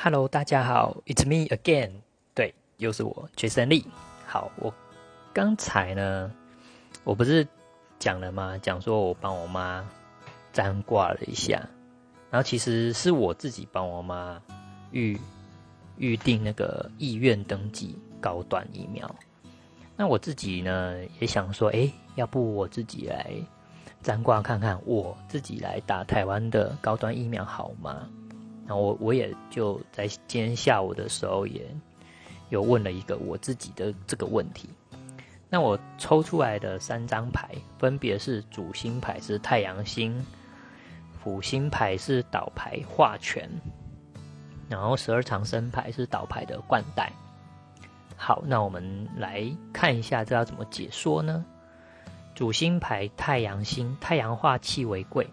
Hello，大家好，It's me again。对，又是我，崔胜利。好，我刚才呢，我不是讲了吗？讲说我帮我妈占卦了一下，然后其实是我自己帮我妈预预定那个意愿登记高端疫苗。那我自己呢，也想说，哎，要不我自己来占卦看看，我自己来打台湾的高端疫苗好吗？然后我我也就在今天下午的时候，也有问了一个我自己的这个问题。那我抽出来的三张牌，分别是主星牌是太阳星，辅星牌是倒牌化权，然后十二长生牌是倒牌的冠带。好，那我们来看一下这要怎么解说呢？主星牌太阳星，太阳化气为贵，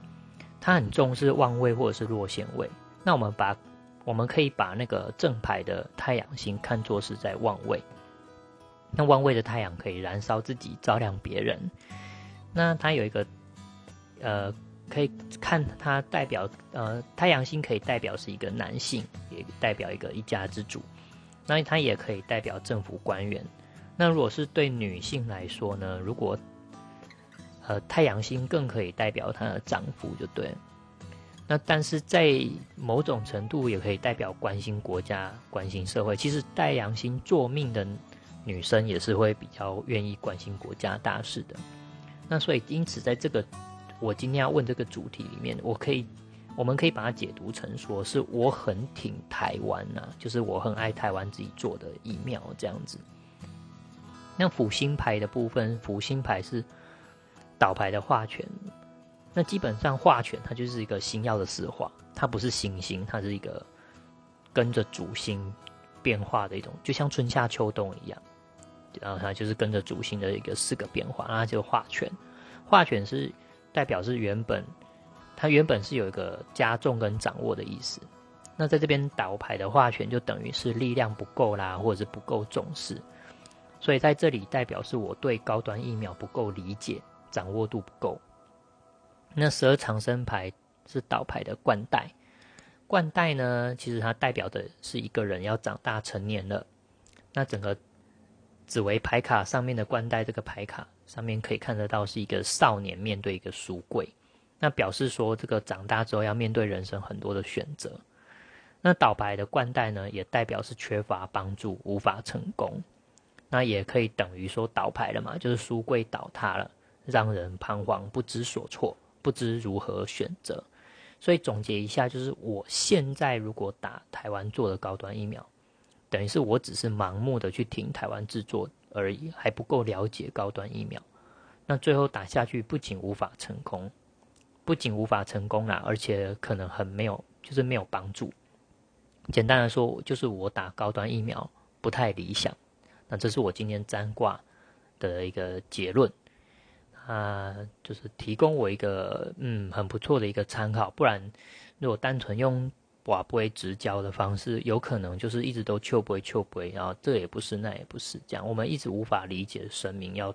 它很重视旺位或者是落陷位。那我们把，我们可以把那个正牌的太阳星看作是在旺位。那旺位的太阳可以燃烧自己，照亮别人。那它有一个，呃，可以看它代表，呃，太阳星可以代表是一个男性，也代表一个一家之主。那它也可以代表政府官员。那如果是对女性来说呢？如果，呃，太阳星更可以代表她的丈夫，就对。那但是在某种程度也可以代表关心国家、关心社会。其实太阳星做命的女生也是会比较愿意关心国家大事的。那所以因此在这个我今天要问这个主题里面，我可以我们可以把它解读成说是我很挺台湾呐，就是我很爱台湾自己做的疫苗这样子。那辅星牌的部分，辅星牌是倒牌的化权。那基本上化权它就是一个星耀的四化，它不是行星，它是一个跟着主星变化的一种，就像春夏秋冬一样，然后它就是跟着主星的一个四个变化，那就化权。化权是代表是原本它原本是有一个加重跟掌握的意思，那在这边倒牌的化权就等于是力量不够啦，或者是不够重视，所以在这里代表是我对高端疫苗不够理解，掌握度不够。那十二长生牌是倒牌的冠带，冠带呢，其实它代表的是一个人要长大成年了。那整个紫薇牌卡上面的冠带，这个牌卡上面可以看得到是一个少年面对一个书柜，那表示说这个长大之后要面对人生很多的选择。那倒牌的冠带呢，也代表是缺乏帮助，无法成功。那也可以等于说倒牌了嘛，就是书柜倒塌了，让人彷徨不知所措。不知如何选择，所以总结一下，就是我现在如果打台湾做的高端疫苗，等于是我只是盲目的去听台湾制作而已，还不够了解高端疫苗。那最后打下去，不仅无法成功，不仅无法成功啦，而且可能很没有，就是没有帮助。简单的说，就是我打高端疫苗不太理想。那这是我今天占卦的一个结论。啊，就是提供我一个嗯很不错的一个参考，不然如果单纯用瓦不会直交的方式，有可能就是一直都求不会求不会，然后这也不是那也不是，这样我们一直无法理解神明要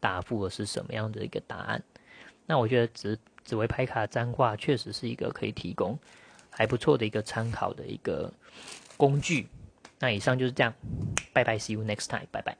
答复的是什么样的一个答案。那我觉得紫紫薇牌卡占卦确实是一个可以提供还不错的一个参考的一个工具。那以上就是这样，拜拜，see you next time，拜拜。